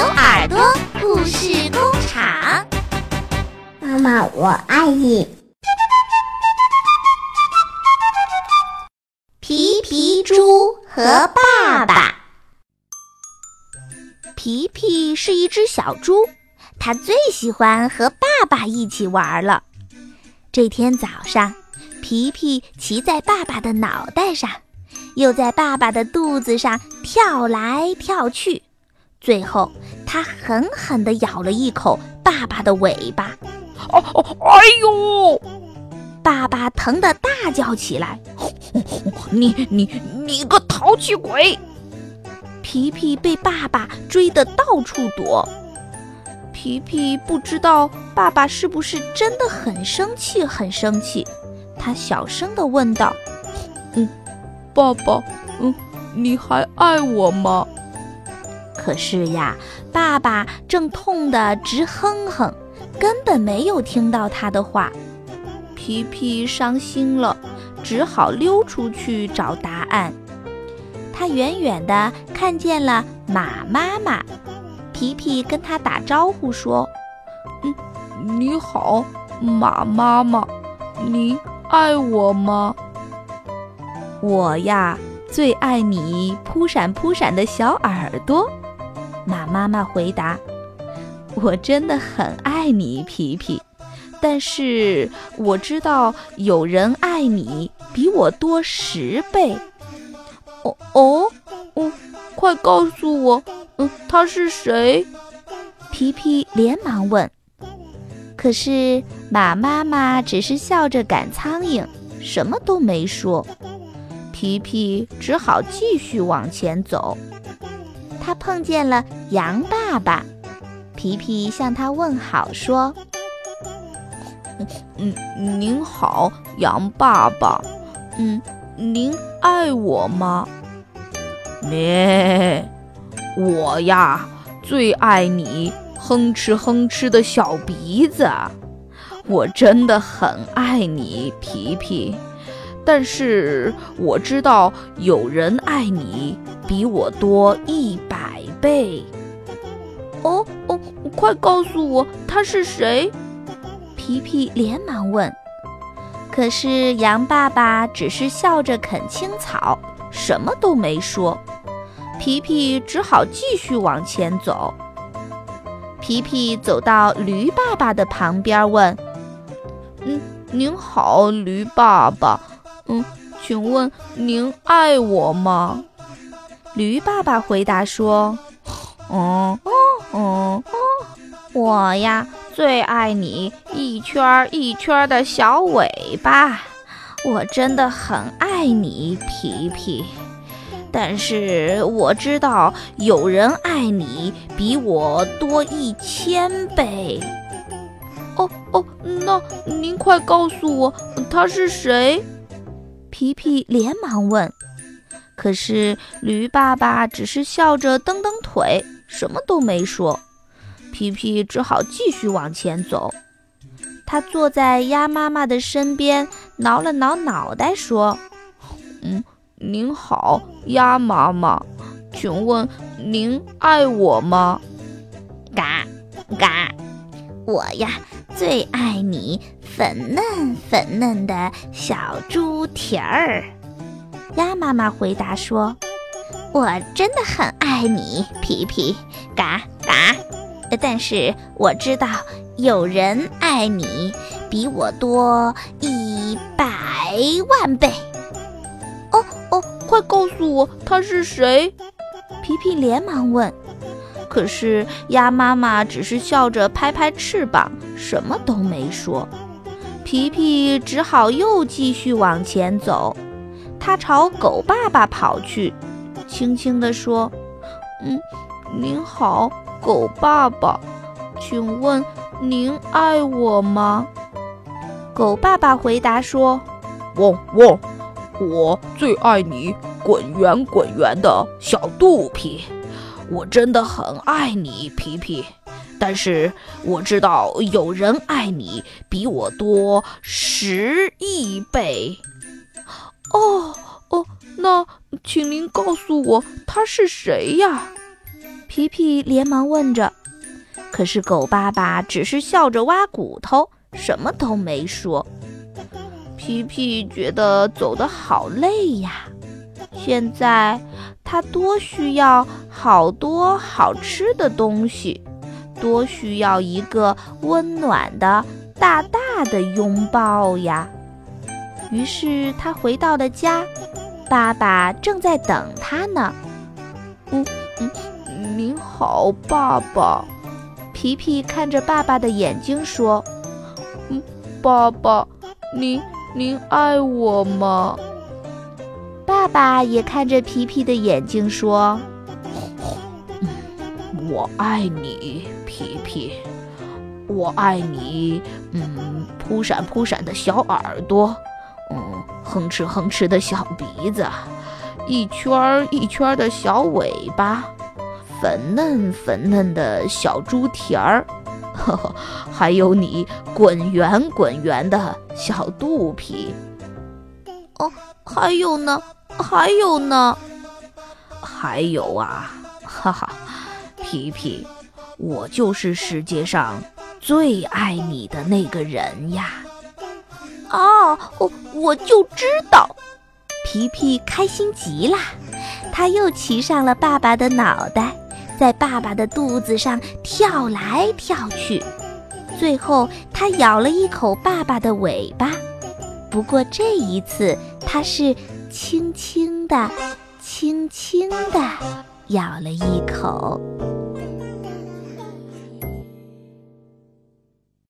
牛耳朵故事工厂，妈妈，我爱你。皮皮猪和爸爸。皮皮是一只小猪，它最喜欢和爸爸一起玩了。这天早上，皮皮骑在爸爸的脑袋上，又在爸爸的肚子上跳来跳去。最后，他狠狠地咬了一口爸爸的尾巴。哦哦，哎呦！爸爸疼得大叫起来：“你你你个淘气鬼！”皮皮被爸爸追得到处躲。皮皮不知道爸爸是不是真的很生气，很生气。他小声地问道：“嗯，爸爸，嗯，你还爱我吗？”可是呀，爸爸正痛得直哼哼，根本没有听到他的话。皮皮伤心了，只好溜出去找答案。他远远地看见了马妈妈，皮皮跟他打招呼说：“嗯，你好，马妈妈，你爱我吗？”“我呀，最爱你扑闪扑闪的小耳朵。”马妈妈回答：“我真的很爱你，皮皮，但是我知道有人爱你比我多十倍。”“哦哦，哦，快告诉我，嗯，他是谁？”皮皮连忙问。可是马妈妈只是笑着赶苍蝇，什么都没说。皮皮只好继续往前走。他碰见了羊爸爸，皮皮向他问好说：“嗯，您好，羊爸爸。嗯，您爱我吗？咩，我呀最爱你哼哧哼哧的小鼻子，我真的很爱你，皮皮。”但是我知道有人爱你比我多一百倍。哦哦，快告诉我他是谁？皮皮连忙问。可是羊爸爸只是笑着啃青草，什么都没说。皮皮只好继续往前走。皮皮走到驴爸爸的旁边，问：“嗯，您好，驴爸爸。”嗯，请问您爱我吗？驴爸爸回答说：“嗯，嗯，我呀最爱你一圈一圈的小尾巴，我真的很爱你，皮皮。但是我知道有人爱你比我多一千倍。哦哦，那您快告诉我他是谁？”皮皮连忙问，可是驴爸爸只是笑着蹬蹬腿，什么都没说。皮皮只好继续往前走。他坐在鸭妈妈的身边，挠了挠脑袋，说：“嗯，您好，鸭妈妈，请问您爱我吗？”“嘎嘎，我呀。”最爱你粉嫩粉嫩的小猪蹄儿，鸭妈妈回答说：“我真的很爱你，皮皮，嘎嘎。但是我知道有人爱你比我多一百万倍。”哦哦，快告诉我他是谁？皮皮连忙问。可是鸭妈妈只是笑着拍拍翅膀，什么都没说。皮皮只好又继续往前走。他朝狗爸爸跑去，轻轻地说：“嗯，您好，狗爸爸，请问您爱我吗？”狗爸爸回答说：“汪汪，我最爱你滚圆滚圆的小肚皮。”我真的很爱你，皮皮，但是我知道有人爱你比我多十亿倍。那请您告诉我他是谁呀？皮皮连忙问着，可是狗爸爸只是笑着挖骨头，什么都没说。皮皮觉得走得好累呀，现在他多需要好多好吃的东西，多需要一个温暖的大大的拥抱呀。于是他回到了家，爸爸正在等他呢。嗯嗯，您好，爸爸。皮皮看着爸爸的眼睛说：“嗯，爸爸，您您爱我吗？”爸爸也看着皮皮的眼睛说：“我爱你，皮皮，我爱你。嗯，扑闪扑闪的小耳朵。”哼哧哼哧的小鼻子，一圈儿一圈儿的小尾巴，粉嫩粉嫩的小猪蹄儿，呵呵，还有你滚圆滚圆的小肚皮。哦，还有呢，还有呢，还有啊，哈哈，皮皮，我就是世界上最爱你的那个人呀。哦，我我就知道，皮皮开心极了，他又骑上了爸爸的脑袋，在爸爸的肚子上跳来跳去，最后他咬了一口爸爸的尾巴，不过这一次他是轻轻的、轻轻的咬了一口。